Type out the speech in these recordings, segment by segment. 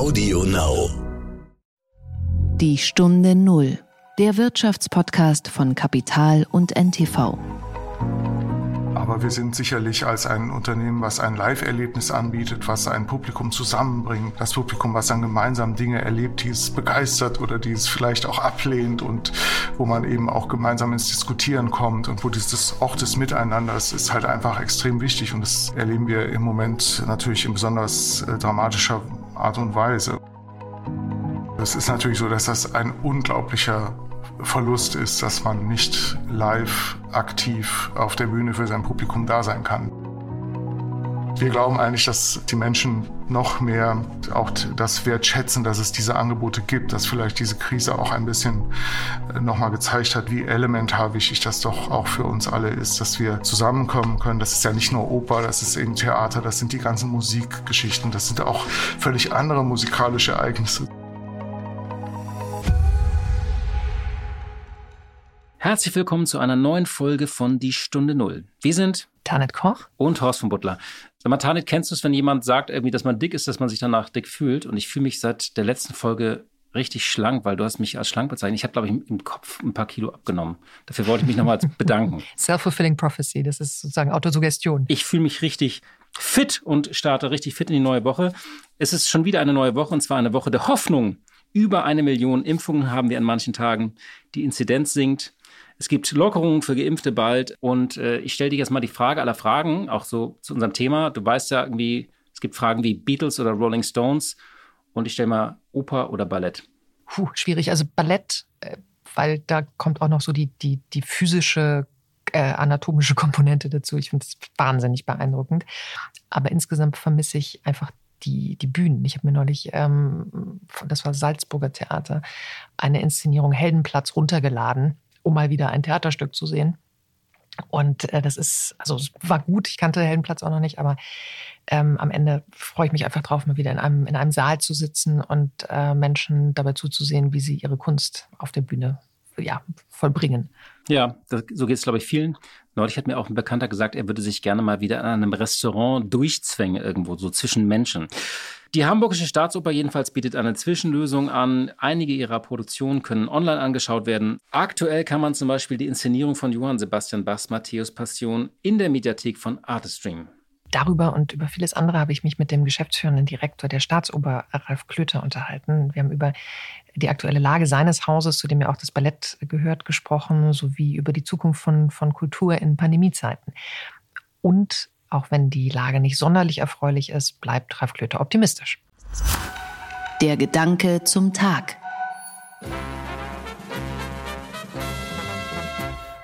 Audio Now. Die Stunde Null. Der Wirtschaftspodcast von Kapital und NTV. Aber wir sind sicherlich als ein Unternehmen, was ein Live-Erlebnis anbietet, was ein Publikum zusammenbringt, das Publikum, was dann gemeinsam Dinge erlebt, die es begeistert oder die es vielleicht auch ablehnt und wo man eben auch gemeinsam ins Diskutieren kommt und wo dieses auch das Miteinander, das ist halt einfach extrem wichtig und das erleben wir im Moment natürlich in besonders äh, dramatischer Art und Weise. Es ist natürlich so, dass das ein unglaublicher Verlust ist, dass man nicht live aktiv auf der Bühne für sein Publikum da sein kann. Wir glauben eigentlich, dass die Menschen noch mehr auch das wertschätzen, dass es diese Angebote gibt, dass vielleicht diese Krise auch ein bisschen äh, nochmal gezeigt hat, wie elementar wichtig das doch auch für uns alle ist, dass wir zusammenkommen können. Das ist ja nicht nur Oper, das ist eben Theater, das sind die ganzen Musikgeschichten, das sind auch völlig andere musikalische Ereignisse. Herzlich willkommen zu einer neuen Folge von Die Stunde Null. Wir sind Tanit Koch und Horst von Butler. Sag mal, Tanit, kennst du es, wenn jemand sagt, irgendwie, dass man dick ist, dass man sich danach dick fühlt? Und ich fühle mich seit der letzten Folge richtig schlank, weil du hast mich als schlank bezeichnet. Ich habe, glaube ich, im Kopf ein paar Kilo abgenommen. Dafür wollte ich mich nochmal bedanken. Self-fulfilling prophecy, das ist sozusagen Autosuggestion. Ich fühle mich richtig fit und starte richtig fit in die neue Woche. Es ist schon wieder eine neue Woche und zwar eine Woche der Hoffnung. Über eine Million Impfungen haben wir an manchen Tagen. Die Inzidenz sinkt. Es gibt Lockerungen für Geimpfte bald. Und äh, ich stelle dir jetzt mal die Frage aller Fragen, auch so zu unserem Thema. Du weißt ja irgendwie, es gibt Fragen wie Beatles oder Rolling Stones. Und ich stelle mal Oper oder Ballett. Puh, schwierig. Also Ballett, äh, weil da kommt auch noch so die, die, die physische äh, anatomische Komponente dazu. Ich finde es wahnsinnig beeindruckend. Aber insgesamt vermisse ich einfach die, die Bühnen. Ich habe mir neulich, ähm, das war Salzburger Theater, eine Inszenierung Heldenplatz runtergeladen um mal wieder ein Theaterstück zu sehen. Und äh, das ist, also es war gut, ich kannte Heldenplatz auch noch nicht, aber ähm, am Ende freue ich mich einfach drauf, mal wieder in einem, in einem Saal zu sitzen und äh, Menschen dabei zuzusehen, wie sie ihre Kunst auf der Bühne ja, vollbringen. Ja, das, so geht es, glaube ich, vielen. Neulich hat mir auch ein Bekannter gesagt, er würde sich gerne mal wieder in einem Restaurant durchzwängen irgendwo, so zwischen Menschen. Die Hamburgische Staatsoper jedenfalls bietet eine Zwischenlösung an. Einige ihrer Produktionen können online angeschaut werden. Aktuell kann man zum Beispiel die Inszenierung von Johann Sebastian Bachs Matthäus Passion in der Mediathek von Artistream Darüber und über vieles andere habe ich mich mit dem geschäftsführenden Direktor der Staatsoper, Ralf Klöter, unterhalten. Wir haben über die aktuelle Lage seines Hauses, zu dem ja auch das Ballett gehört, gesprochen, sowie über die Zukunft von, von Kultur in Pandemiezeiten. Und auch wenn die Lage nicht sonderlich erfreulich ist, bleibt Ralf Klöter optimistisch. Der Gedanke zum Tag.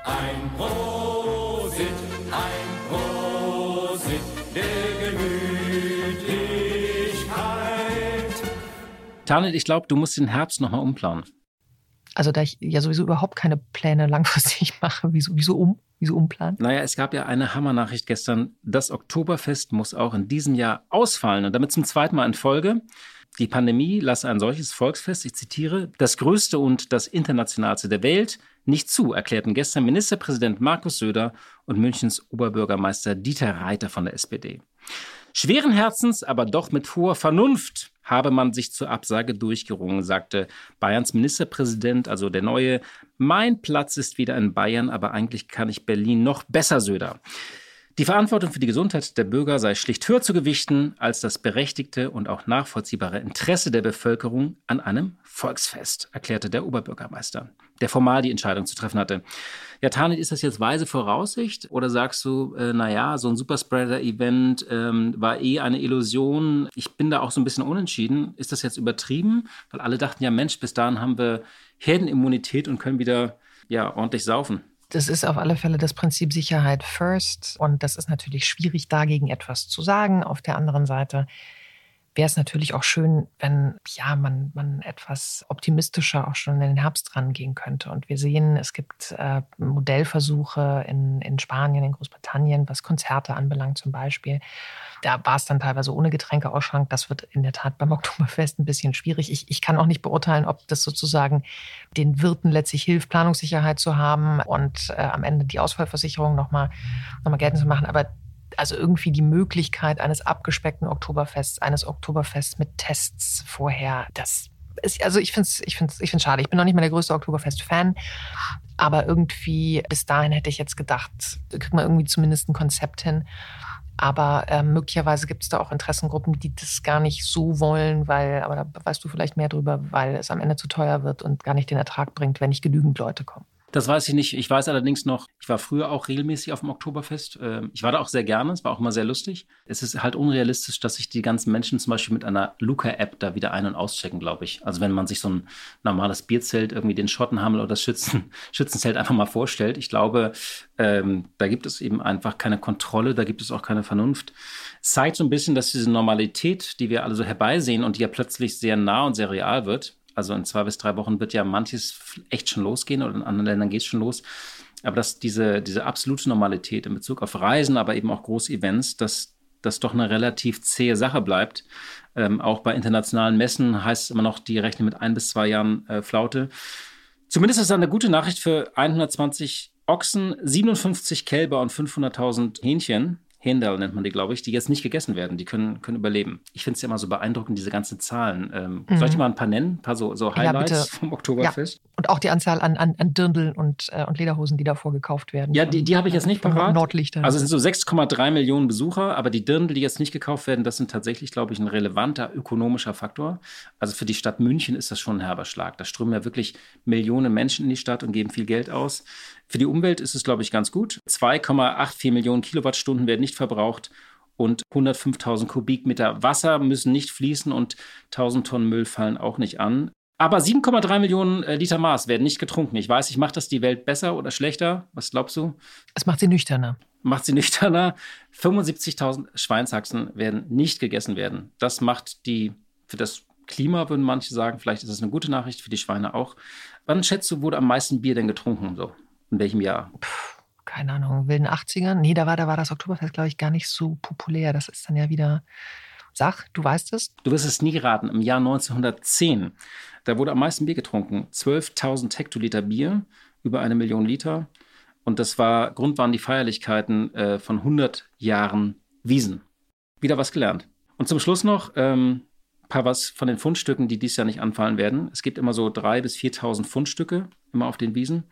Ein Prosit, ein Prosit der Gemütlichkeit. Tanit, ich glaube, du musst den Herbst nochmal umplanen. Also da ich ja sowieso überhaupt keine Pläne langfristig mache, wieso, wieso um? Wieso umplanen? Naja, es gab ja eine Hammernachricht gestern. Das Oktoberfest muss auch in diesem Jahr ausfallen und damit zum zweiten Mal in Folge. Die Pandemie lasse ein solches Volksfest, ich zitiere, das größte und das internationalste der Welt nicht zu, erklärten gestern Ministerpräsident Markus Söder und Münchens Oberbürgermeister Dieter Reiter von der SPD. Schweren Herzens, aber doch mit hoher Vernunft habe man sich zur Absage durchgerungen, sagte Bayerns Ministerpräsident, also der neue. Mein Platz ist wieder in Bayern, aber eigentlich kann ich Berlin noch besser, Söder. Die Verantwortung für die Gesundheit der Bürger sei schlicht höher zu gewichten als das berechtigte und auch nachvollziehbare Interesse der Bevölkerung an einem Volksfest, erklärte der Oberbürgermeister, der formal die Entscheidung zu treffen hatte. Ja, Tanit, ist das jetzt weise Voraussicht oder sagst du, äh, naja, so ein Superspreader-Event ähm, war eh eine Illusion? Ich bin da auch so ein bisschen unentschieden. Ist das jetzt übertrieben? Weil alle dachten ja, Mensch, bis dahin haben wir Herdenimmunität und können wieder ja, ordentlich saufen. Das ist auf alle Fälle das Prinzip Sicherheit first. Und das ist natürlich schwierig, dagegen etwas zu sagen. Auf der anderen Seite wäre es natürlich auch schön, wenn ja, man, man etwas optimistischer auch schon in den Herbst rangehen könnte. Und wir sehen, es gibt äh, Modellversuche in, in Spanien, in Großbritannien, was Konzerte anbelangt zum Beispiel. Da war es dann teilweise ohne Getränkeausschank. Das wird in der Tat beim Oktoberfest ein bisschen schwierig. Ich, ich kann auch nicht beurteilen, ob das sozusagen den Wirten letztlich hilft, Planungssicherheit zu haben und äh, am Ende die Ausfallversicherung nochmal noch mal geltend zu machen. Aber also irgendwie die Möglichkeit eines abgespeckten Oktoberfests, eines Oktoberfests mit Tests vorher, das ist, also ich finde es ich find's, ich find's schade. Ich bin noch nicht mal der größte Oktoberfest-Fan, aber irgendwie bis dahin hätte ich jetzt gedacht, kriegt man irgendwie zumindest ein Konzept hin. Aber äh, möglicherweise gibt es da auch Interessengruppen, die das gar nicht so wollen, weil, aber da weißt du vielleicht mehr drüber, weil es am Ende zu teuer wird und gar nicht den Ertrag bringt, wenn nicht genügend Leute kommen. Das weiß ich nicht. Ich weiß allerdings noch, ich war früher auch regelmäßig auf dem Oktoberfest. Ähm, ich war da auch sehr gerne, es war auch immer sehr lustig. Es ist halt unrealistisch, dass sich die ganzen Menschen zum Beispiel mit einer Luca-App da wieder ein- und auschecken, glaube ich. Also wenn man sich so ein normales Bierzelt, irgendwie den Schottenhammel oder das Schützen, Schützenzelt einfach mal vorstellt. Ich glaube, ähm, da gibt es eben einfach keine Kontrolle, da gibt es auch keine Vernunft. Es zeigt so ein bisschen, dass diese Normalität, die wir alle so herbeisehen und die ja plötzlich sehr nah und sehr real wird, also in zwei bis drei Wochen wird ja manches echt schon losgehen oder in anderen Ländern geht es schon los. Aber dass diese, diese absolute Normalität in Bezug auf Reisen, aber eben auch Großevents, dass das doch eine relativ zähe Sache bleibt. Ähm, auch bei internationalen Messen heißt es immer noch, die rechnen mit ein bis zwei Jahren äh, Flaute. Zumindest ist das eine gute Nachricht für 120 Ochsen, 57 Kälber und 500.000 Hähnchen. Händel nennt man die, glaube ich, die jetzt nicht gegessen werden. Die können, können überleben. Ich finde es ja immer so beeindruckend, diese ganzen Zahlen. Ähm, Mhm. Soll ich dir mal ein paar nennen? Ein paar so, so Ja, Highlights bitte. vom Oktoberfest? Und auch die Anzahl an, an, an Dirndl und, äh, und Lederhosen, die davor gekauft werden. Ja, die, die habe ich jetzt nicht parat. Nordlichtern. Also es sind so 6,3 Millionen Besucher, aber die Dirndl, die jetzt nicht gekauft werden, das sind tatsächlich, glaube ich, ein relevanter ökonomischer Faktor. Also für die Stadt München ist das schon ein herber Schlag. Da strömen ja wirklich Millionen Menschen in die Stadt und geben viel Geld aus. Für die Umwelt ist es, glaube ich, ganz gut. 2,84 Millionen Kilowattstunden werden nicht verbraucht und 105.000 Kubikmeter Wasser müssen nicht fließen und 1000 Tonnen Müll fallen auch nicht an. Aber 7,3 Millionen äh, Liter Maß werden nicht getrunken. Ich weiß, ich mache das die Welt besser oder schlechter. Was glaubst du? es macht sie nüchterner. macht sie nüchterner. 75.000 Schweinshaxen werden nicht gegessen werden. Das macht die, für das Klima würden manche sagen, vielleicht ist das eine gute Nachricht, für die Schweine auch. Wann schätzt du, wurde am meisten Bier denn getrunken? So, in welchem Jahr? keine Ahnung, wilden 80ern. Nee, da war, da war das Oktoberfest, glaube ich, gar nicht so populär. Das ist dann ja wieder. Sag, du weißt es? Du wirst es nie raten, im Jahr 1910, da wurde am meisten Bier getrunken. 12.000 Hektoliter Bier, über eine Million Liter. Und das war, Grund waren die Feierlichkeiten äh, von 100 Jahren Wiesen. Wieder was gelernt. Und zum Schluss noch ähm, ein paar was von den Fundstücken, die dieses Jahr nicht anfallen werden. Es gibt immer so 3.000 bis 4.000 Fundstücke, immer auf den Wiesen.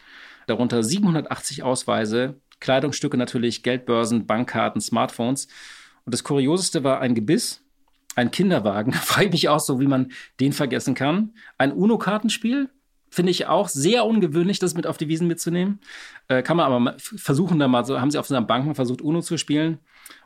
Darunter 780 Ausweise, Kleidungsstücke natürlich, Geldbörsen, Bankkarten, Smartphones. Und das Kurioseste war ein Gebiss, ein Kinderwagen. Da frage ich mich auch so, wie man den vergessen kann. Ein UNO-Kartenspiel. Finde ich auch sehr ungewöhnlich, das mit auf die Wiesen mitzunehmen. Äh, kann man aber versuchen, da mal so, haben sie auf einer Bank mal versucht, UNO zu spielen.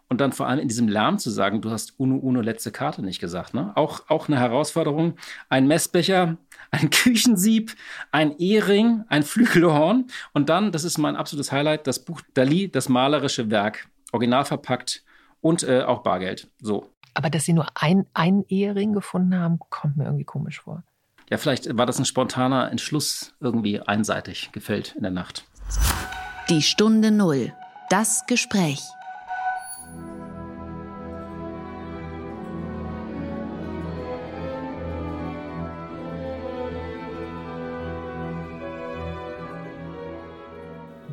Und dann vor allem in diesem Lärm zu sagen, du hast UNO, UNO, letzte Karte nicht gesagt. Ne? Auch, auch eine Herausforderung. Ein Messbecher, ein Küchensieb, ein Ehering, ein Flügelhorn. Und dann, das ist mein absolutes Highlight, das Buch Dali, das malerische Werk. Original verpackt und äh, auch Bargeld. So. Aber dass sie nur ein, ein Ehering gefunden haben, kommt mir irgendwie komisch vor. Ja, vielleicht war das ein spontaner Entschluss irgendwie einseitig gefällt in der Nacht. Die Stunde Null. Das Gespräch.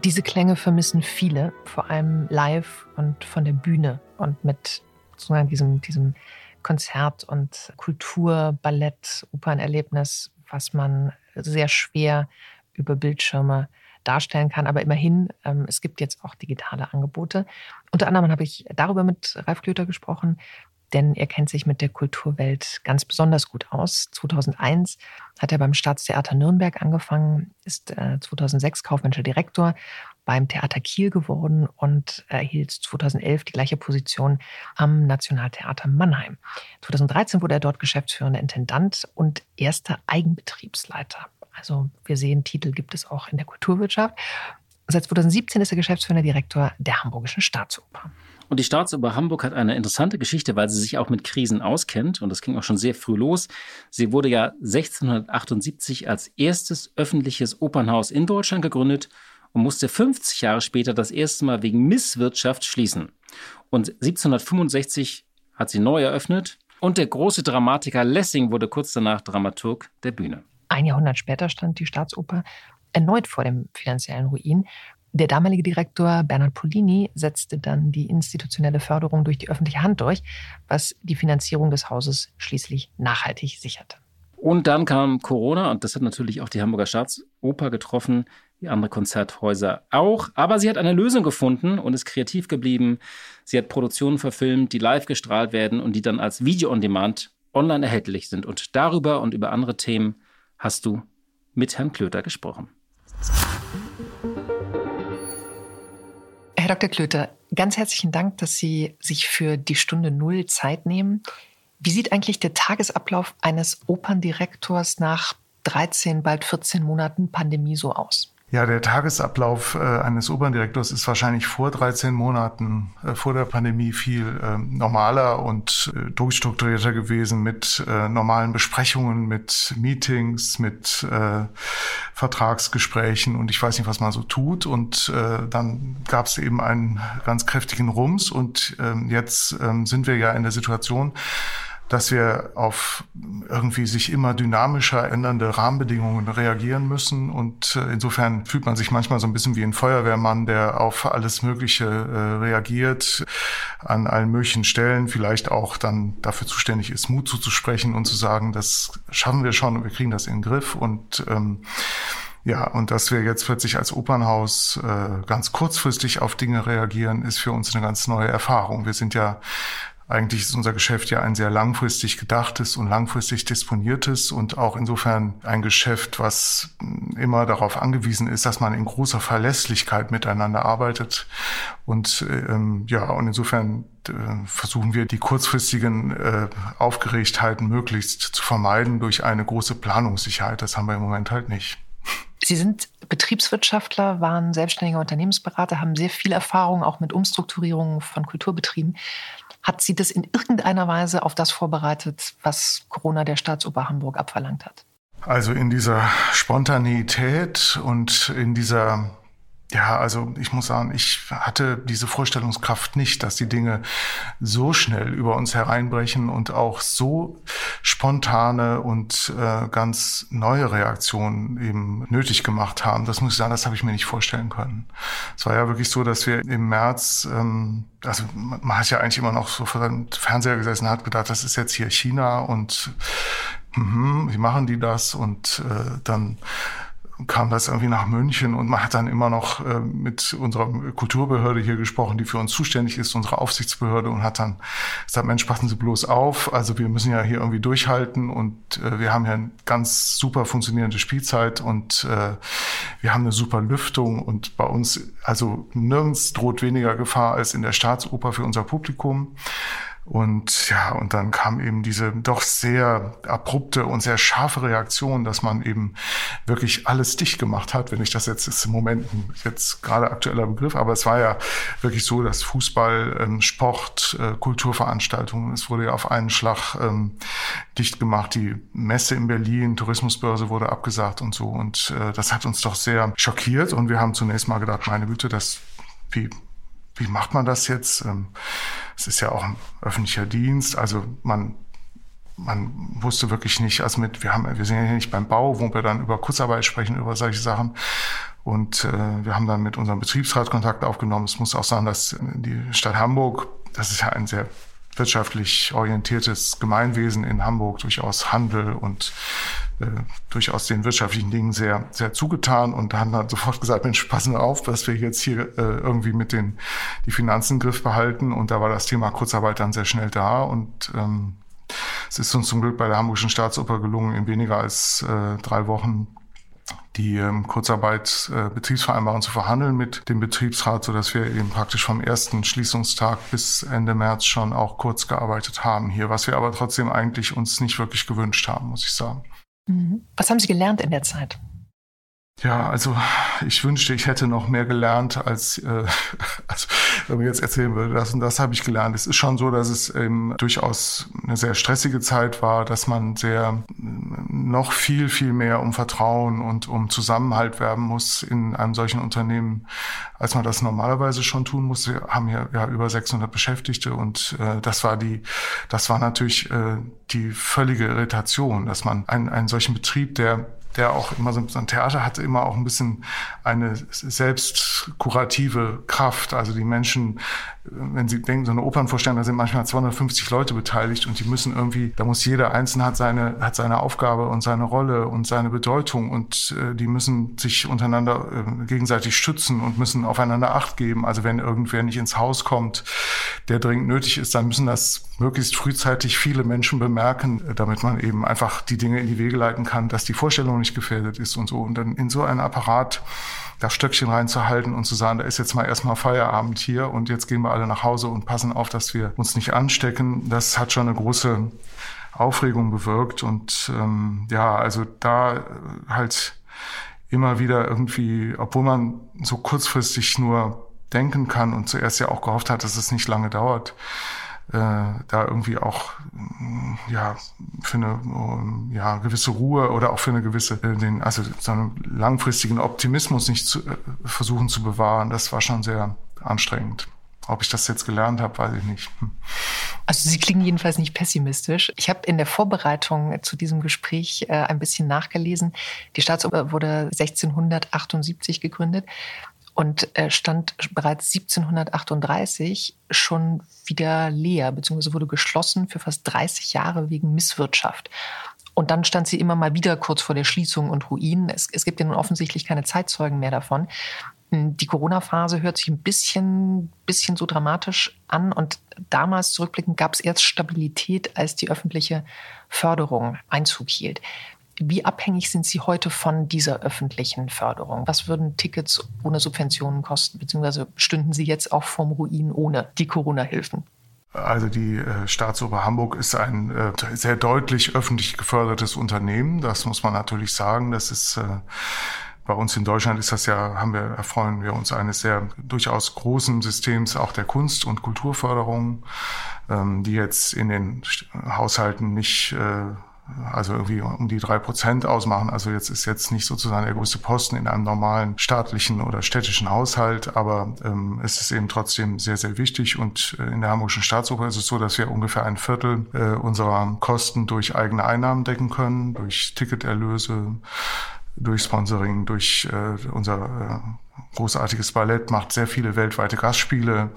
Diese Klänge vermissen viele, vor allem live und von der Bühne und mit sozusagen diesem, diesem Konzert- und Kultur-, Ballett-, Opernerlebnis, was man sehr schwer über Bildschirme darstellen kann. Aber immerhin, ähm, es gibt jetzt auch digitale Angebote. Unter anderem habe ich darüber mit Ralf Klöter gesprochen, denn er kennt sich mit der Kulturwelt ganz besonders gut aus. 2001 hat er beim Staatstheater Nürnberg angefangen, ist äh, 2006 kaufmännischer Direktor beim Theater Kiel geworden und erhielt 2011 die gleiche Position am Nationaltheater Mannheim. 2013 wurde er dort geschäftsführender Intendant und erster Eigenbetriebsleiter. Also wir sehen, Titel gibt es auch in der Kulturwirtschaft. Seit 2017 ist er geschäftsführender Direktor der Hamburgischen Staatsoper. Und die Staatsoper Hamburg hat eine interessante Geschichte, weil sie sich auch mit Krisen auskennt. Und das ging auch schon sehr früh los. Sie wurde ja 1678 als erstes öffentliches Opernhaus in Deutschland gegründet und musste 50 Jahre später das erste Mal wegen Misswirtschaft schließen. Und 1765 hat sie neu eröffnet. Und der große Dramatiker Lessing wurde kurz danach Dramaturg der Bühne. Ein Jahrhundert später stand die Staatsoper erneut vor dem finanziellen Ruin. Der damalige Direktor Bernhard Polini setzte dann die institutionelle Förderung durch die öffentliche Hand durch, was die Finanzierung des Hauses schließlich nachhaltig sicherte. Und dann kam Corona und das hat natürlich auch die Hamburger Staatsoper getroffen, wie andere Konzerthäuser auch. Aber sie hat eine Lösung gefunden und ist kreativ geblieben. Sie hat Produktionen verfilmt, die live gestrahlt werden und die dann als Video on Demand online erhältlich sind. Und darüber und über andere Themen hast du mit Herrn Klöter gesprochen. Herr Dr. Klöter, ganz herzlichen Dank, dass Sie sich für die Stunde Null Zeit nehmen. Wie sieht eigentlich der Tagesablauf eines Operndirektors nach 13, bald 14 Monaten Pandemie so aus? Ja, der Tagesablauf äh, eines Operndirektors ist wahrscheinlich vor 13 Monaten, äh, vor der Pandemie viel äh, normaler und äh, durchstrukturierter gewesen mit äh, normalen Besprechungen, mit Meetings, mit äh, Vertragsgesprächen und ich weiß nicht, was man so tut. Und dann gab es eben einen ganz kräftigen Rums und ähm, jetzt ähm, sind wir ja in der Situation, dass wir auf irgendwie sich immer dynamischer ändernde Rahmenbedingungen reagieren müssen. Und äh, insofern fühlt man sich manchmal so ein bisschen wie ein Feuerwehrmann, der auf alles Mögliche äh, reagiert, an allen möglichen Stellen, vielleicht auch dann dafür zuständig ist, Mut zuzusprechen und zu sagen, das schaffen wir schon und wir kriegen das in den Griff. Und ähm, ja, und dass wir jetzt plötzlich als Opernhaus äh, ganz kurzfristig auf Dinge reagieren, ist für uns eine ganz neue Erfahrung. Wir sind ja eigentlich ist unser Geschäft ja ein sehr langfristig gedachtes und langfristig disponiertes und auch insofern ein Geschäft, was immer darauf angewiesen ist, dass man in großer Verlässlichkeit miteinander arbeitet. Und ähm, ja, und insofern äh, versuchen wir die kurzfristigen äh, Aufgeregtheiten möglichst zu vermeiden durch eine große Planungssicherheit. Das haben wir im Moment halt nicht. Sie sind Betriebswirtschaftler, waren selbstständiger Unternehmensberater, haben sehr viel Erfahrung auch mit Umstrukturierungen von Kulturbetrieben. Hat sie das in irgendeiner Weise auf das vorbereitet, was Corona der Staatsoper Hamburg abverlangt hat? Also in dieser Spontaneität und in dieser ja, also ich muss sagen, ich hatte diese Vorstellungskraft nicht, dass die Dinge so schnell über uns hereinbrechen und auch so spontane und äh, ganz neue Reaktionen eben nötig gemacht haben. Das muss ich sagen, das habe ich mir nicht vorstellen können. Es war ja wirklich so, dass wir im März, ähm, also man hat ja eigentlich immer noch so vor dem Fernseher gesessen, hat gedacht, das ist jetzt hier China und mh, wie machen die das? Und äh, dann kam das irgendwie nach München und man hat dann immer noch äh, mit unserer Kulturbehörde hier gesprochen, die für uns zuständig ist, unsere Aufsichtsbehörde und hat dann gesagt, Mensch, passen Sie bloß auf, also wir müssen ja hier irgendwie durchhalten und äh, wir haben ja eine ganz super funktionierende Spielzeit und äh, wir haben eine super Lüftung und bei uns, also nirgends droht weniger Gefahr als in der Staatsoper für unser Publikum. Und ja, und dann kam eben diese doch sehr abrupte und sehr scharfe Reaktion, dass man eben wirklich alles dicht gemacht hat. Wenn ich das jetzt ist im Moment jetzt gerade aktueller Begriff, aber es war ja wirklich so, dass Fußball, ähm, Sport, äh, Kulturveranstaltungen, es wurde ja auf einen Schlag ähm, dicht gemacht. Die Messe in Berlin, Tourismusbörse wurde abgesagt und so. Und äh, das hat uns doch sehr schockiert. Und wir haben zunächst mal gedacht, meine Güte, das wie wie macht man das jetzt? Ähm, es ist ja auch ein öffentlicher Dienst, also man man wusste wirklich nicht, also mit, wir haben, wir sind ja hier nicht beim Bau, wo wir dann über Kurzarbeit sprechen, über solche Sachen. Und äh, wir haben dann mit unserem Betriebsrat Kontakt aufgenommen. Es muss auch sagen, dass die Stadt Hamburg, das ist ja ein sehr wirtschaftlich orientiertes Gemeinwesen in Hamburg, durchaus Handel und äh, durchaus den wirtschaftlichen Dingen sehr, sehr zugetan und haben dann sofort gesagt, Mensch, passen wir auf, dass wir jetzt hier äh, irgendwie mit den die Finanzen im Griff behalten. Und da war das Thema Kurzarbeit dann sehr schnell da und ähm, es ist uns zum Glück bei der Hamburgischen Staatsoper gelungen, in weniger als äh, drei Wochen die ähm, Kurzarbeit äh, Betriebsvereinbarung zu verhandeln mit dem Betriebsrat, so dass wir eben praktisch vom ersten Schließungstag bis Ende März schon auch kurz gearbeitet haben hier, was wir aber trotzdem eigentlich uns nicht wirklich gewünscht haben, muss ich sagen. Mhm. Was haben Sie gelernt in der Zeit? Ja, also ich wünschte, ich hätte noch mehr gelernt, als, äh, als wenn man jetzt erzählen würde, das und das habe ich gelernt. Es ist schon so, dass es eben durchaus eine sehr stressige Zeit war, dass man sehr noch viel, viel mehr um Vertrauen und um Zusammenhalt werben muss in einem solchen Unternehmen, als man das normalerweise schon tun muss. Wir haben hier ja über 600 Beschäftigte und äh, das war die, das war natürlich äh, die völlige Irritation, dass man einen, einen solchen Betrieb, der der auch immer so, ein Theater hatte immer auch ein bisschen eine selbst als kurative Kraft. Also die Menschen, wenn sie denken, so eine Opernvorstellung, da sind manchmal 250 Leute beteiligt und die müssen irgendwie, da muss jeder Einzelne hat seine, hat seine Aufgabe und seine Rolle und seine Bedeutung und äh, die müssen sich untereinander äh, gegenseitig schützen und müssen aufeinander Acht geben. Also wenn irgendwer nicht ins Haus kommt, der dringend nötig ist, dann müssen das möglichst frühzeitig viele Menschen bemerken, damit man eben einfach die Dinge in die Wege leiten kann, dass die Vorstellung nicht gefährdet ist und so. Und dann in so einen Apparat das Stöckchen reinzuhalten und zu sagen, da ist jetzt mal erstmal Feierabend hier und jetzt gehen wir alle nach Hause und passen auf, dass wir uns nicht anstecken, das hat schon eine große Aufregung bewirkt. Und ähm, ja, also da halt immer wieder irgendwie, obwohl man so kurzfristig nur denken kann und zuerst ja auch gehofft hat, dass es nicht lange dauert, da irgendwie auch ja für eine ja gewisse Ruhe oder auch für eine gewisse äh, den also so einen langfristigen Optimismus nicht zu, äh, versuchen zu bewahren das war schon sehr anstrengend ob ich das jetzt gelernt habe, weiß ich nicht. Hm. Also Sie klingen jedenfalls nicht pessimistisch. Ich habe in der Vorbereitung zu diesem Gespräch äh, ein bisschen nachgelesen. Die Staatsoper wurde 1678 gegründet und äh, stand bereits 1738 schon wieder leer, beziehungsweise wurde geschlossen für fast 30 Jahre wegen Misswirtschaft. Und dann stand sie immer mal wieder kurz vor der Schließung und Ruin. Es, es gibt ja nun offensichtlich keine Zeitzeugen mehr davon. Hm, die Corona-Phase hört sich ein bisschen, bisschen so dramatisch an. Und damals zurückblickend gab es erst Stabilität, als die öffentliche Förderung Einzug hielt. Wie abhängig sind Sie heute von dieser öffentlichen Förderung? Was würden Tickets ohne Subventionen kosten? Beziehungsweise stünden Sie jetzt auch vorm Ruin ohne die Corona-Hilfen? Also die äh, Staatsoper Hamburg ist ein äh, sehr deutlich öffentlich gefördertes Unternehmen. Das muss man natürlich sagen. Das ist äh, bei uns in Deutschland ist das ja, haben wir, erfreuen wir uns eines sehr durchaus großen Systems auch der Kunst- und Kulturförderung, ähm, die jetzt in den Haushalten nicht äh, also irgendwie um die drei Prozent ausmachen. Also jetzt ist jetzt nicht sozusagen der größte Posten in einem normalen staatlichen oder städtischen Haushalt, aber ähm, es ist eben trotzdem sehr, sehr wichtig. Und äh, in der Hamburgischen Staatsoper ist es so, dass wir ungefähr ein Viertel äh, unserer Kosten durch eigene Einnahmen decken können, durch Ticketerlöse, durch Sponsoring, durch äh, unser äh, großartiges Ballett, macht sehr viele weltweite Gastspiele.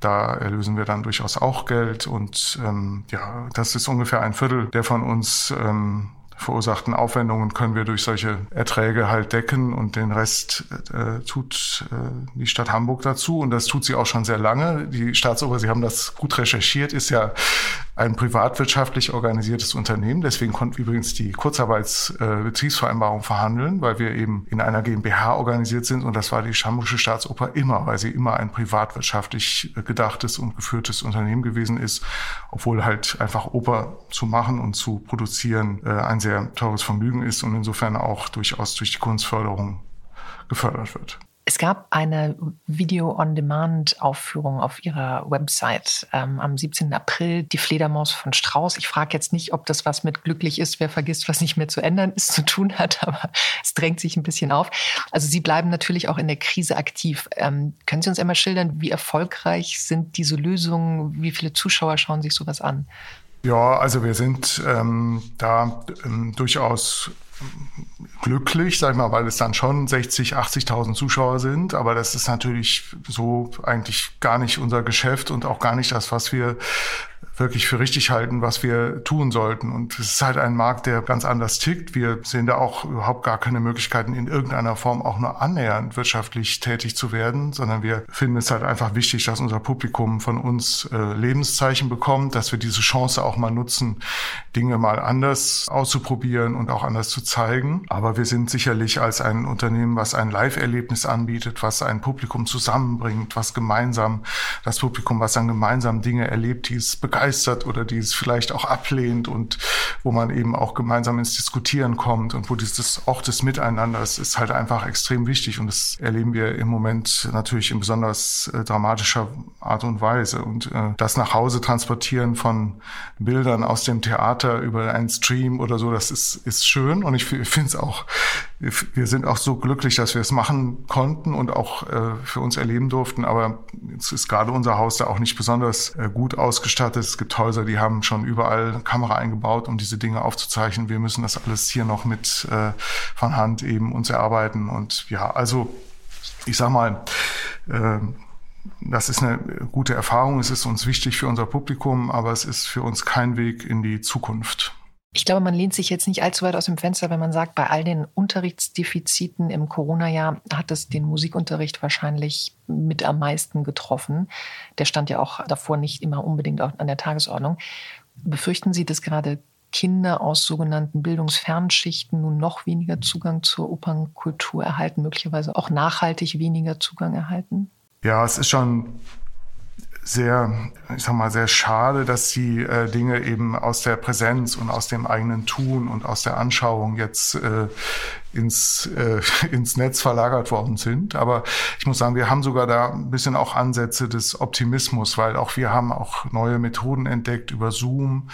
Da erlösen wir dann durchaus auch Geld. Und ähm, ja, das ist ungefähr ein Viertel der von uns ähm, verursachten Aufwendungen können wir durch solche Erträge halt decken und den Rest äh, tut äh, die Stadt Hamburg dazu und das tut sie auch schon sehr lange. Die Staatsoper, Sie haben das gut recherchiert, ist ja ein privatwirtschaftlich organisiertes Unternehmen. Deswegen konnten wir übrigens die Kurzarbeitsbetriebsvereinbarung äh, verhandeln, weil wir eben in einer GmbH organisiert sind und das war die Hamburgische Staatsoper immer, weil sie immer ein privatwirtschaftlich gedachtes und geführtes Unternehmen gewesen ist, obwohl halt einfach Oper zu machen und zu produzieren äh, ein sehr teures Vermögen ist und insofern auch durchaus durch die Kunstförderung gefördert wird. Es gab eine Video-on-Demand-Aufführung auf Ihrer Website ähm, am 17. April, die Fledermaus von Strauß. Ich frage jetzt nicht, ob das was mit glücklich ist, wer vergisst, was nicht mehr zu ändern ist, zu tun hat, aber es drängt sich ein bisschen auf. Also Sie bleiben natürlich auch in der Krise aktiv. Ähm, können Sie uns einmal schildern, wie erfolgreich sind diese Lösungen? Wie viele Zuschauer schauen sich sowas an? Ja, also wir sind ähm, da ähm, durchaus glücklich, sag ich mal, weil es dann schon 60, 80.000 Zuschauer sind. Aber das ist natürlich so eigentlich gar nicht unser Geschäft und auch gar nicht das, was wir wirklich für richtig halten, was wir tun sollten. Und es ist halt ein Markt, der ganz anders tickt. Wir sehen da auch überhaupt gar keine Möglichkeiten, in irgendeiner Form auch nur annähernd wirtschaftlich tätig zu werden, sondern wir finden es halt einfach wichtig, dass unser Publikum von uns äh, Lebenszeichen bekommt, dass wir diese Chance auch mal nutzen, Dinge mal anders auszuprobieren und auch anders zu zeigen. Aber wir sind sicherlich als ein Unternehmen, was ein Live-Erlebnis anbietet, was ein Publikum zusammenbringt, was gemeinsam das Publikum, was dann gemeinsam Dinge erlebt, die es begeistert oder die es vielleicht auch ablehnt und wo man eben auch gemeinsam ins Diskutieren kommt und wo dieses auch das Miteinander ist, ist halt einfach extrem wichtig und das erleben wir im Moment natürlich in besonders äh, dramatischer Art und Weise und äh, das nach Hause transportieren von Bildern aus dem Theater über einen Stream oder so, das ist, ist schön und ich finde es auch, wir sind auch so glücklich, dass wir es machen konnten und auch äh, für uns erleben durften, aber jetzt ist gerade unser Haus da auch nicht besonders äh, gut ausgestattet es gibt Häuser, die haben schon überall Kamera eingebaut, um diese Dinge aufzuzeichnen. Wir müssen das alles hier noch mit äh, von Hand eben uns erarbeiten. Und ja, also ich sag mal, äh, das ist eine gute Erfahrung, es ist uns wichtig für unser Publikum, aber es ist für uns kein Weg in die Zukunft. Ich glaube, man lehnt sich jetzt nicht allzu weit aus dem Fenster, wenn man sagt, bei all den Unterrichtsdefiziten im Corona-Jahr hat es den Musikunterricht wahrscheinlich mit am meisten getroffen. Der stand ja auch davor nicht immer unbedingt an der Tagesordnung. Befürchten Sie, dass gerade Kinder aus sogenannten Bildungsfernschichten nun noch weniger Zugang zur Opernkultur erhalten, möglicherweise auch nachhaltig weniger Zugang erhalten? Ja, es ist schon sehr, ich sag mal, sehr schade, dass die äh, Dinge eben aus der Präsenz und aus dem eigenen Tun und aus der Anschauung jetzt äh, ins, äh, ins Netz verlagert worden sind. Aber ich muss sagen, wir haben sogar da ein bisschen auch Ansätze des Optimismus, weil auch wir haben auch neue Methoden entdeckt über Zoom.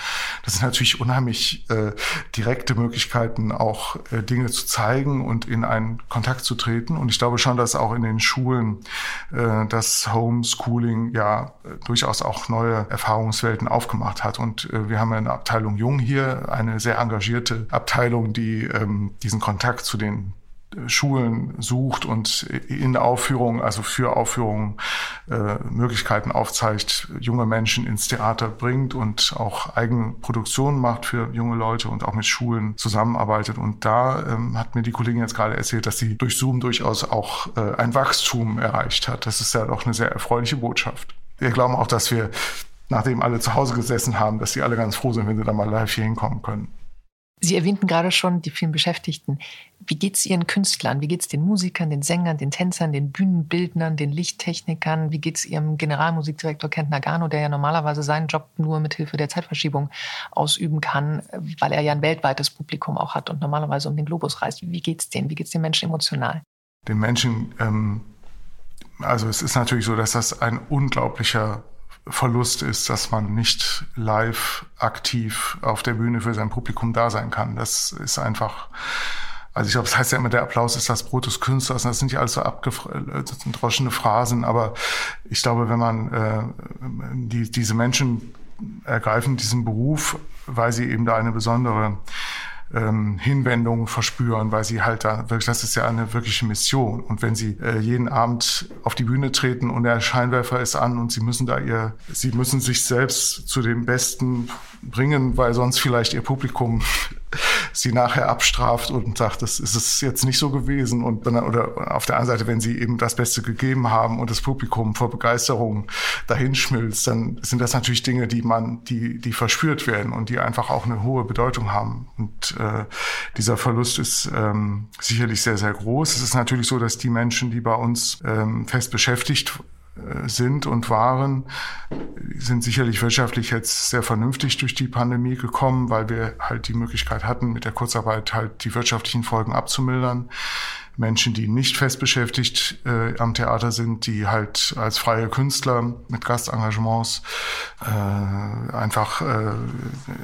Das sind natürlich unheimlich äh, direkte Möglichkeiten, auch äh, Dinge zu zeigen und in einen Kontakt zu treten. Und ich glaube schon, dass auch in den Schulen äh, das Homeschooling ja äh, durchaus auch neue Erfahrungswelten aufgemacht hat. Und äh, wir haben eine Abteilung Jung hier, eine sehr engagierte Abteilung, die ähm, diesen Kontakt zu den äh, Schulen sucht und in Aufführungen, also für Aufführungen äh, Möglichkeiten aufzeigt, junge Menschen ins Theater bringt und auch Eigenproduktionen macht für junge Leute und auch mit Schulen zusammenarbeitet. Und da ähm, hat mir die Kollegin jetzt gerade erzählt, dass sie durch Zoom durchaus auch äh, ein Wachstum erreicht hat. Das ist ja doch eine sehr erfreuliche Botschaft. Wir glauben auch, dass wir, nachdem alle zu Hause gesessen haben, dass sie alle ganz froh sind, wenn sie da mal live hier hinkommen können. Sie erwähnten gerade schon die vielen Beschäftigten. Wie geht es Ihren Künstlern? Wie geht es den Musikern, den Sängern, den Tänzern, den Bühnenbildnern, den Lichttechnikern? Wie geht es Ihrem Generalmusikdirektor Kent Nagano, der ja normalerweise seinen Job nur mit Hilfe der Zeitverschiebung ausüben kann, weil er ja ein weltweites Publikum auch hat und normalerweise um den Globus reist? Wie geht es denen? Wie geht es den Menschen emotional? Den Menschen, ähm, also es ist natürlich so, dass das ein unglaublicher Verlust ist, dass man nicht live aktiv auf der Bühne für sein Publikum da sein kann. Das ist einfach, also ich glaube, das heißt ja immer, der Applaus ist das Brot des Künstlers. Das sind ja alles so abgedroschene Phrasen, aber ich glaube, wenn man äh, die, diese Menschen ergreifen diesen Beruf, weil sie eben da eine besondere ähm, Hinwendung verspüren, weil sie halt da wirklich, das ist ja eine wirkliche Mission. Und wenn sie äh, jeden Abend auf die Bühne treten und der Scheinwerfer ist an und sie müssen da ihr, sie müssen sich selbst zu dem Besten bringen, weil sonst vielleicht ihr Publikum sie nachher abstraft und sagt, das ist es jetzt nicht so gewesen. Und oder auf der anderen Seite, wenn sie eben das Beste gegeben haben und das Publikum vor Begeisterung dahinschmilzt, dann sind das natürlich Dinge, die man, die, die verspürt werden und die einfach auch eine hohe Bedeutung haben. Und äh, dieser Verlust ist ähm, sicherlich sehr, sehr groß. Es ist natürlich so, dass die Menschen, die bei uns ähm, fest beschäftigt sind und waren, sind sicherlich wirtschaftlich jetzt sehr vernünftig durch die Pandemie gekommen, weil wir halt die Möglichkeit hatten, mit der Kurzarbeit halt die wirtschaftlichen Folgen abzumildern. Menschen, die nicht fest beschäftigt äh, am Theater sind, die halt als freie Künstler mit Gastengagements äh, einfach äh,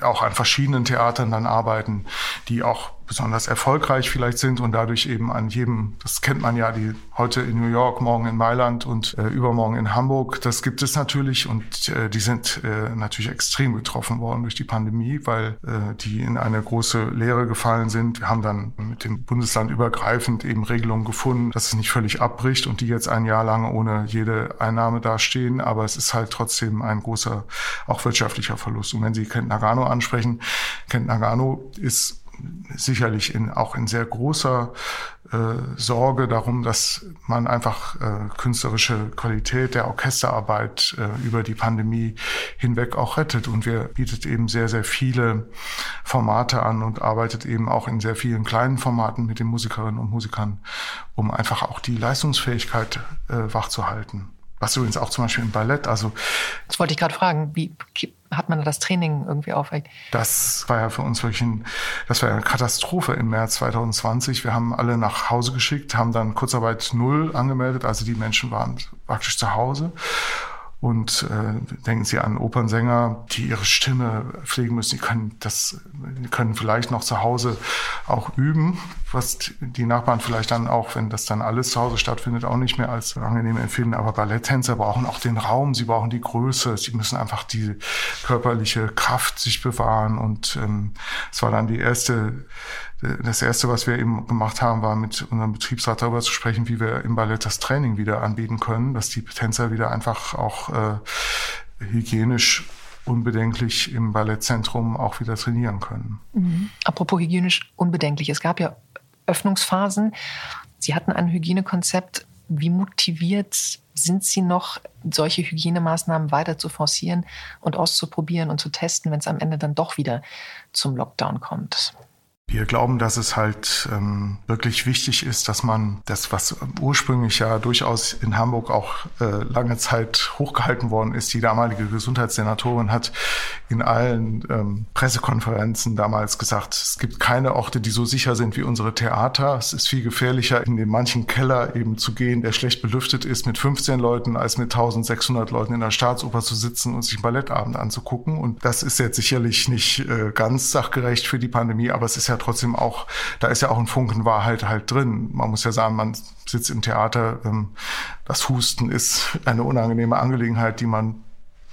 auch an verschiedenen Theatern dann arbeiten, die auch besonders erfolgreich vielleicht sind und dadurch eben an jedem, das kennt man ja, die heute in New York, morgen in Mailand und äh, übermorgen in Hamburg, das gibt es natürlich und äh, die sind äh, natürlich extrem getroffen worden durch die Pandemie, weil äh, die in eine große Lehre gefallen sind. Wir haben dann mit dem Bundesland übergreifend eben Regelungen gefunden, dass es nicht völlig abbricht und die jetzt ein Jahr lang ohne jede Einnahme dastehen, aber es ist halt trotzdem ein großer, auch wirtschaftlicher Verlust. Und wenn Sie Kent Nagano ansprechen, Kent Nagano ist sicherlich in, auch in sehr großer äh, Sorge darum, dass man einfach äh, künstlerische Qualität der Orchesterarbeit äh, über die Pandemie hinweg auch rettet. Und wir bietet eben sehr, sehr viele Formate an und arbeitet eben auch in sehr vielen kleinen Formaten mit den Musikerinnen und Musikern, um einfach auch die Leistungsfähigkeit äh, wachzuhalten. Was übrigens auch zum Beispiel im Ballett, also. Das wollte ich gerade fragen. Wie hat man das Training irgendwie aufweckt? Das war ja für uns wirklich ein, das war eine Katastrophe im März 2020. Wir haben alle nach Hause geschickt, haben dann Kurzarbeit Null angemeldet. Also die Menschen waren praktisch zu Hause. Und äh, denken Sie an Opernsänger, die ihre Stimme pflegen müssen. Die können das, die können vielleicht noch zu Hause auch üben, was die Nachbarn vielleicht dann auch, wenn das dann alles zu Hause stattfindet, auch nicht mehr als angenehm empfinden. Aber Balletttänzer brauchen auch den Raum, sie brauchen die Größe, sie müssen einfach die körperliche Kraft sich bewahren. Und ähm, es war dann die erste das erste, was wir eben gemacht haben, war mit unserem Betriebsrat darüber zu sprechen, wie wir im Ballett das Training wieder anbieten können, dass die Tänzer wieder einfach auch äh, hygienisch unbedenklich im Ballettzentrum auch wieder trainieren können. Mhm. Apropos hygienisch unbedenklich, es gab ja Öffnungsphasen. Sie hatten ein Hygienekonzept. Wie motiviert sind Sie noch, solche Hygienemaßnahmen weiter zu forcieren und auszuprobieren und zu testen, wenn es am Ende dann doch wieder zum Lockdown kommt? Wir glauben, dass es halt ähm, wirklich wichtig ist, dass man das, was ursprünglich ja durchaus in Hamburg auch äh, lange Zeit hochgehalten worden ist, die damalige Gesundheitssenatorin hat in allen ähm, Pressekonferenzen damals gesagt, es gibt keine Orte, die so sicher sind wie unsere Theater. Es ist viel gefährlicher, in den manchen Keller eben zu gehen, der schlecht belüftet ist, mit 15 Leuten, als mit 1600 Leuten in der Staatsoper zu sitzen und sich einen Ballettabend anzugucken. Und das ist jetzt sicherlich nicht äh, ganz sachgerecht für die Pandemie, aber es ist ja trotzdem auch, da ist ja auch ein Funken Wahrheit halt drin. Man muss ja sagen, man sitzt im Theater, ähm, das Husten ist eine unangenehme Angelegenheit, die man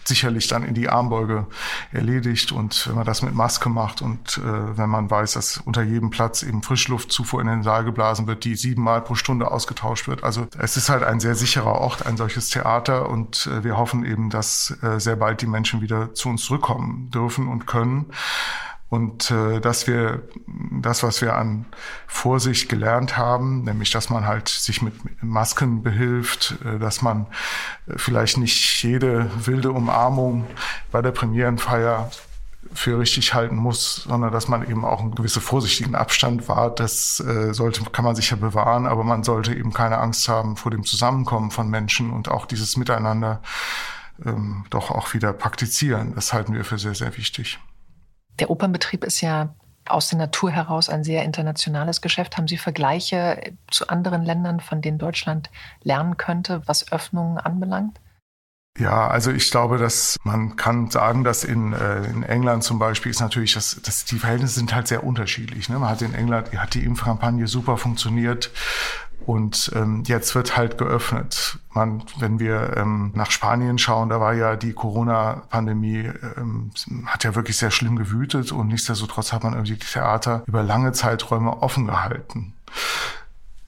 sicherlich dann in die Armbeuge erledigt. Und wenn man das mit Maske macht und äh, wenn man weiß, dass unter jedem Platz eben Frischluftzufuhr in den Saal geblasen wird, die siebenmal pro Stunde ausgetauscht wird. Also es ist halt ein sehr sicherer Ort, ein solches Theater. Und äh, wir hoffen eben, dass äh, sehr bald die Menschen wieder zu uns zurückkommen dürfen und können. Und äh, dass wir das, was wir an Vorsicht gelernt haben, nämlich dass man halt sich mit Masken behilft, äh, dass man äh, vielleicht nicht jede wilde Umarmung bei der Premierenfeier für richtig halten muss, sondern dass man eben auch einen gewissen vorsichtigen Abstand wahrt. Das äh, sollte, kann man sicher bewahren, aber man sollte eben keine Angst haben vor dem Zusammenkommen von Menschen und auch dieses Miteinander ähm, doch auch wieder praktizieren. Das halten wir für sehr, sehr wichtig. Der Opernbetrieb ist ja aus der Natur heraus ein sehr internationales Geschäft. Haben Sie Vergleiche zu anderen Ländern, von denen Deutschland lernen könnte, was Öffnungen anbelangt? Ja, also ich glaube, dass man kann sagen, dass in, äh, in England zum Beispiel ist natürlich, dass, dass die Verhältnisse sind halt sehr unterschiedlich. Ne? Man hat in England, hat die Impfkampagne super funktioniert. Und ähm, jetzt wird halt geöffnet. Man, wenn wir ähm, nach Spanien schauen, da war ja die Corona-Pandemie, ähm, hat ja wirklich sehr schlimm gewütet und nichtsdestotrotz hat man irgendwie die Theater über lange Zeiträume offen gehalten.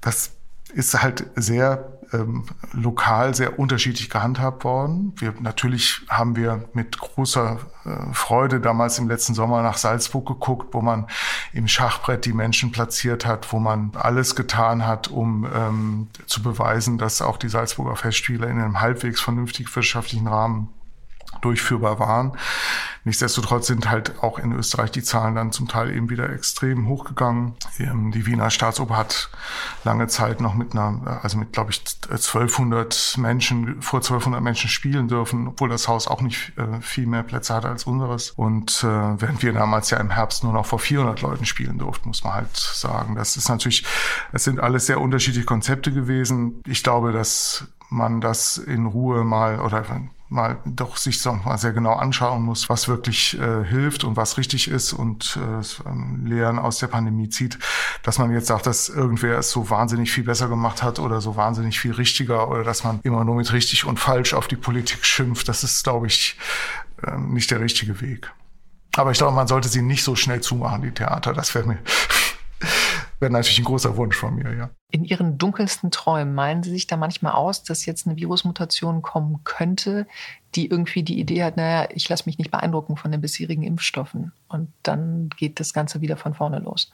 Das ist halt sehr ähm, lokal sehr unterschiedlich gehandhabt worden. Wir, natürlich haben wir mit großer äh, Freude damals im letzten Sommer nach Salzburg geguckt, wo man im Schachbrett die Menschen platziert hat, wo man alles getan hat, um ähm, zu beweisen, dass auch die Salzburger Festspiele in einem halbwegs vernünftig wirtschaftlichen Rahmen durchführbar waren. Nichtsdestotrotz sind halt auch in Österreich die Zahlen dann zum Teil eben wieder extrem hochgegangen. Ähm, die Wiener Staatsoper hat lange Zeit noch mit einer, also mit, glaube ich, 1200 Menschen, vor 1200 Menschen spielen dürfen, obwohl das Haus auch nicht äh, viel mehr Plätze hatte als unseres. Und äh, während wir damals ja im Herbst nur noch vor 400 Leuten spielen durften, muss man halt sagen. Das ist natürlich, es sind alles sehr unterschiedliche Konzepte gewesen. Ich glaube, dass man das in Ruhe mal oder mal doch sich so mal sehr genau anschauen muss, was wirklich äh, hilft und was richtig ist und äh, ähm, Lehren aus der Pandemie zieht, dass man jetzt sagt, dass irgendwer es so wahnsinnig viel besser gemacht hat oder so wahnsinnig viel richtiger oder dass man immer nur mit richtig und falsch auf die Politik schimpft, das ist, glaube ich, äh, nicht der richtige Weg. Aber ich glaube, man sollte sie nicht so schnell zumachen, die Theater. Das wäre mir wäre natürlich ein großer Wunsch von mir, ja. In Ihren dunkelsten Träumen meinen Sie sich da manchmal aus, dass jetzt eine Virusmutation kommen könnte, die irgendwie die Idee hat, naja, ich lasse mich nicht beeindrucken von den bisherigen Impfstoffen und dann geht das Ganze wieder von vorne los?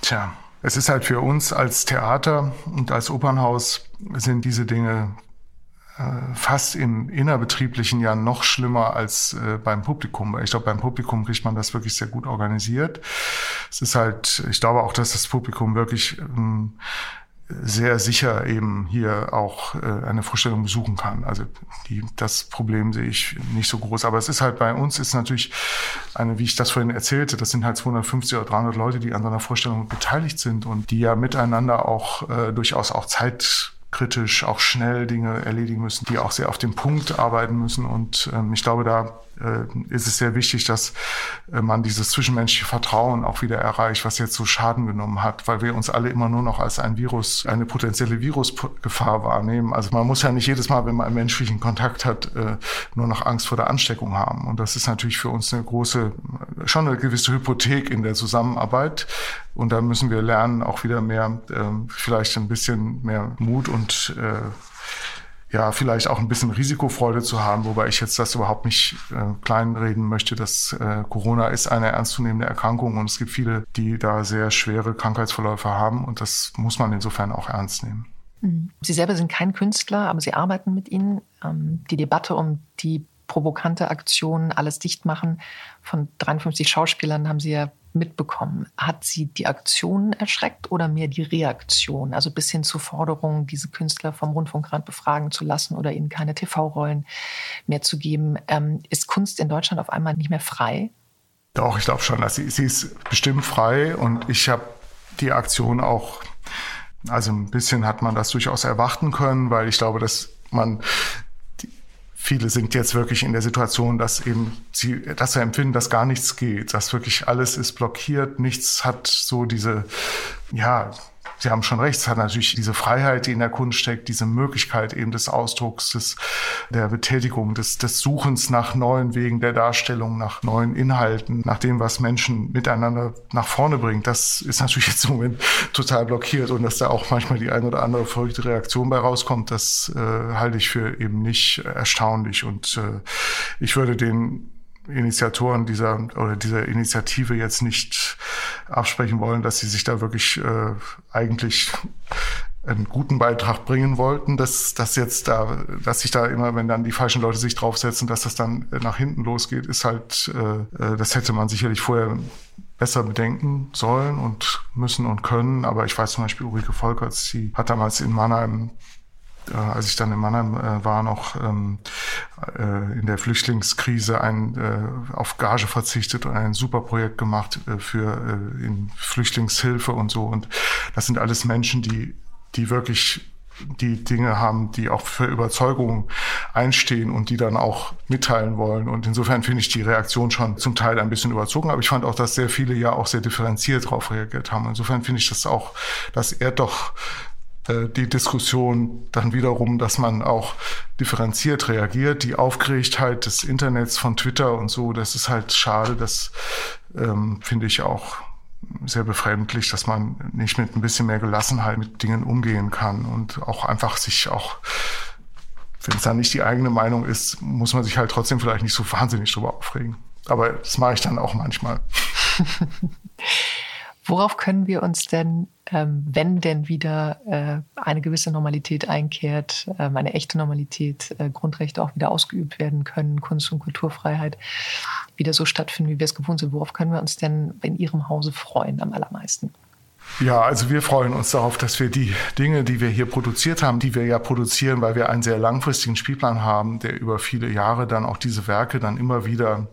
Tja, es ist halt für uns als Theater und als Opernhaus sind diese Dinge fast im innerbetrieblichen Jahr noch schlimmer als äh, beim Publikum. Ich glaube, beim Publikum kriegt man das wirklich sehr gut organisiert. Es ist halt, ich glaube auch, dass das Publikum wirklich ähm, sehr sicher eben hier auch äh, eine Vorstellung besuchen kann. Also die, das Problem sehe ich nicht so groß. Aber es ist halt bei uns ist natürlich eine, wie ich das vorhin erzählte, das sind halt 250 oder 300 Leute, die an so einer Vorstellung beteiligt sind und die ja miteinander auch äh, durchaus auch Zeit kritisch, auch schnell Dinge erledigen müssen, die auch sehr auf den Punkt arbeiten müssen. Und ähm, ich glaube, da ist es sehr wichtig, dass äh, man dieses zwischenmenschliche Vertrauen auch wieder erreicht, was jetzt so Schaden genommen hat, weil wir uns alle immer nur noch als ein Virus, eine potenzielle Virusgefahr wahrnehmen. Also man muss ja nicht jedes Mal, wenn man einen menschlichen Kontakt hat, äh, nur noch Angst vor der Ansteckung haben. Und das ist natürlich für uns eine große, schon eine gewisse Hypothek in der Zusammenarbeit. Und da müssen wir lernen, auch wieder mehr, äh, vielleicht ein bisschen mehr Mut und äh, ja, vielleicht auch ein bisschen Risikofreude zu haben, wobei ich jetzt das überhaupt nicht äh, kleinreden möchte, dass äh, Corona ist eine ernstzunehmende Erkrankung und es gibt viele, die da sehr schwere Krankheitsverläufe haben und das muss man insofern auch ernst nehmen. Mhm. Sie selber sind kein Künstler, aber Sie arbeiten mit ihnen. Ähm, die Debatte um die provokante Aktion, alles dicht machen von 53 Schauspielern haben Sie ja mitbekommen. Hat Sie die Aktion erschreckt oder mehr die Reaktion? Also bis hin zur Forderung, diese Künstler vom Rundfunkrat befragen zu lassen oder ihnen keine TV-Rollen mehr zu geben. Ähm, ist Kunst in Deutschland auf einmal nicht mehr frei? Doch, ich glaube schon. Also sie, sie ist bestimmt frei und ich habe die Aktion auch, also ein bisschen hat man das durchaus erwarten können, weil ich glaube, dass man viele sind jetzt wirklich in der Situation, dass eben sie, dass sie empfinden, dass gar nichts geht, dass wirklich alles ist blockiert, nichts hat so diese, ja, Sie haben schon recht, es hat natürlich diese Freiheit, die in der Kunst steckt, diese Möglichkeit eben des Ausdrucks, des, der Betätigung, des, des Suchens nach neuen Wegen der Darstellung, nach neuen Inhalten, nach dem, was Menschen miteinander nach vorne bringt. Das ist natürlich jetzt im Moment total blockiert und dass da auch manchmal die eine oder andere verrückte Reaktion bei rauskommt, das äh, halte ich für eben nicht erstaunlich und äh, ich würde den Initiatoren dieser oder dieser Initiative jetzt nicht absprechen wollen, dass sie sich da wirklich äh, eigentlich einen guten Beitrag bringen wollten, dass das jetzt da, dass sich da immer, wenn dann die falschen Leute sich draufsetzen, dass das dann nach hinten losgeht, ist halt, äh, äh das hätte man sicherlich vorher besser bedenken sollen und müssen und können. Aber ich weiß zum Beispiel Ulrike Volkerts, sie hat damals in Mannheim äh, als ich dann in Mannheim äh, war, noch ähm, äh, in der Flüchtlingskrise ein, äh, auf Gage verzichtet und ein super Projekt gemacht äh, für äh, in Flüchtlingshilfe und so. Und das sind alles Menschen, die, die wirklich die Dinge haben, die auch für Überzeugungen einstehen und die dann auch mitteilen wollen. Und insofern finde ich die Reaktion schon zum Teil ein bisschen überzogen, aber ich fand auch, dass sehr viele ja auch sehr differenziert darauf reagiert haben. Insofern finde ich das auch, dass er doch äh, die Diskussion dann wiederum, dass man auch differenziert reagiert. Die Aufgeregtheit des Internets von Twitter und so, das ist halt schade. Das ähm, finde ich auch sehr befremdlich, dass man nicht mit ein bisschen mehr Gelassenheit mit Dingen umgehen kann und auch einfach sich auch wenn es dann nicht die eigene Meinung ist, muss man sich halt trotzdem vielleicht nicht so wahnsinnig drüber aufregen. Aber das mache ich dann auch manchmal. Worauf können wir uns denn, ähm, wenn denn wieder äh, eine gewisse Normalität einkehrt, äh, eine echte Normalität, äh, Grundrechte auch wieder ausgeübt werden können, Kunst- und Kulturfreiheit wieder so stattfinden, wie wir es gewohnt sind, worauf können wir uns denn in Ihrem Hause freuen am allermeisten? Ja, also wir freuen uns darauf, dass wir die Dinge, die wir hier produziert haben, die wir ja produzieren, weil wir einen sehr langfristigen Spielplan haben, der über viele Jahre dann auch diese Werke dann immer wieder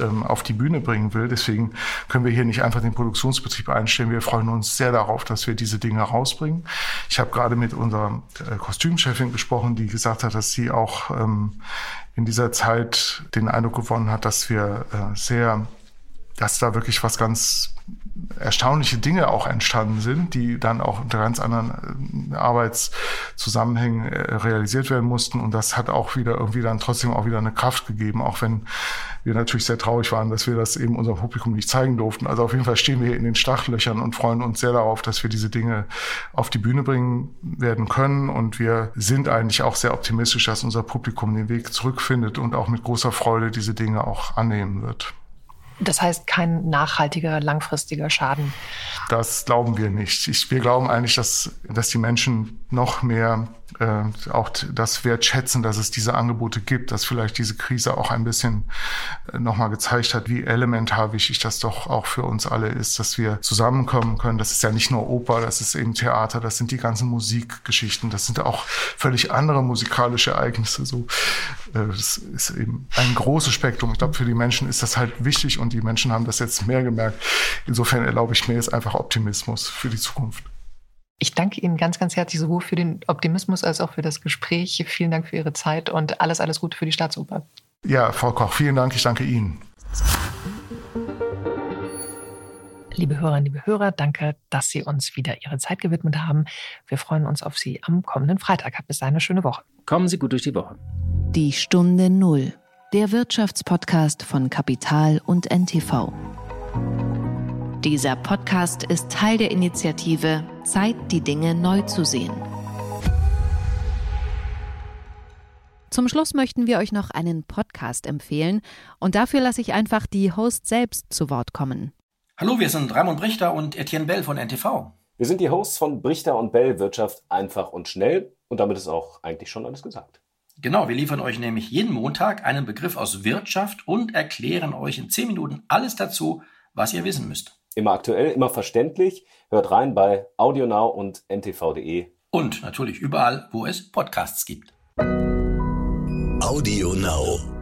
ähm, auf die Bühne bringen will. Deswegen können wir hier nicht einfach den Produktionsbetrieb einstellen. Wir freuen uns sehr darauf, dass wir diese Dinge rausbringen. Ich habe gerade mit unserer äh, Kostümchefin gesprochen, die gesagt hat, dass sie auch ähm, in dieser Zeit den Eindruck gewonnen hat, dass wir äh, sehr, dass da wirklich was ganz erstaunliche Dinge auch entstanden sind, die dann auch unter ganz anderen äh, Arbeitszusammenhängen äh, realisiert werden mussten. Und das hat auch wieder irgendwie dann trotzdem auch wieder eine Kraft gegeben, auch wenn wir natürlich sehr traurig waren, dass wir das eben unserem Publikum nicht zeigen durften. Also auf jeden Fall stehen wir hier in den Startlöchern und freuen uns sehr darauf, dass wir diese Dinge auf die Bühne bringen werden können. Und wir sind eigentlich auch sehr optimistisch, dass unser Publikum den Weg zurückfindet und auch mit großer Freude diese Dinge auch annehmen wird. Das heißt, kein nachhaltiger, langfristiger Schaden. Das glauben wir nicht. Ich, wir glauben eigentlich, dass, dass die Menschen noch mehr äh, auch das wertschätzen, dass es diese Angebote gibt, dass vielleicht diese Krise auch ein bisschen äh, nochmal gezeigt hat, wie elementar wichtig das doch auch für uns alle ist, dass wir zusammenkommen können. Das ist ja nicht nur Oper, das ist eben Theater, das sind die ganzen Musikgeschichten, das sind auch völlig andere musikalische Ereignisse. So, äh, das ist eben ein großes Spektrum. Ich glaube, für die Menschen ist das halt wichtig und die Menschen haben das jetzt mehr gemerkt. Insofern erlaube ich mir jetzt einfach Optimismus für die Zukunft. Ich danke Ihnen ganz, ganz herzlich sowohl für den Optimismus als auch für das Gespräch. Vielen Dank für Ihre Zeit und alles, alles Gute für die Staatsoper. Ja, Frau Koch, vielen Dank. Ich danke Ihnen. Liebe Hörerinnen, liebe Hörer, danke, dass Sie uns wieder Ihre Zeit gewidmet haben. Wir freuen uns auf Sie am kommenden Freitag. Bis eine schöne Woche. Kommen Sie gut durch die Woche. Die Stunde Null, der Wirtschaftspodcast von Kapital und NTV. Dieser Podcast ist Teil der Initiative Zeit, die Dinge neu zu sehen. Zum Schluss möchten wir euch noch einen Podcast empfehlen und dafür lasse ich einfach die Host selbst zu Wort kommen. Hallo, wir sind Raimund Brichter und Etienne Bell von NTV. Wir sind die Hosts von Brichter und Bell Wirtschaft einfach und schnell und damit ist auch eigentlich schon alles gesagt. Genau, wir liefern euch nämlich jeden Montag einen Begriff aus Wirtschaft und erklären euch in 10 Minuten alles dazu, was ihr wissen müsst. Immer aktuell, immer verständlich. Hört rein bei AudioNow und ntv.de. Und natürlich überall, wo es Podcasts gibt. Audio Now.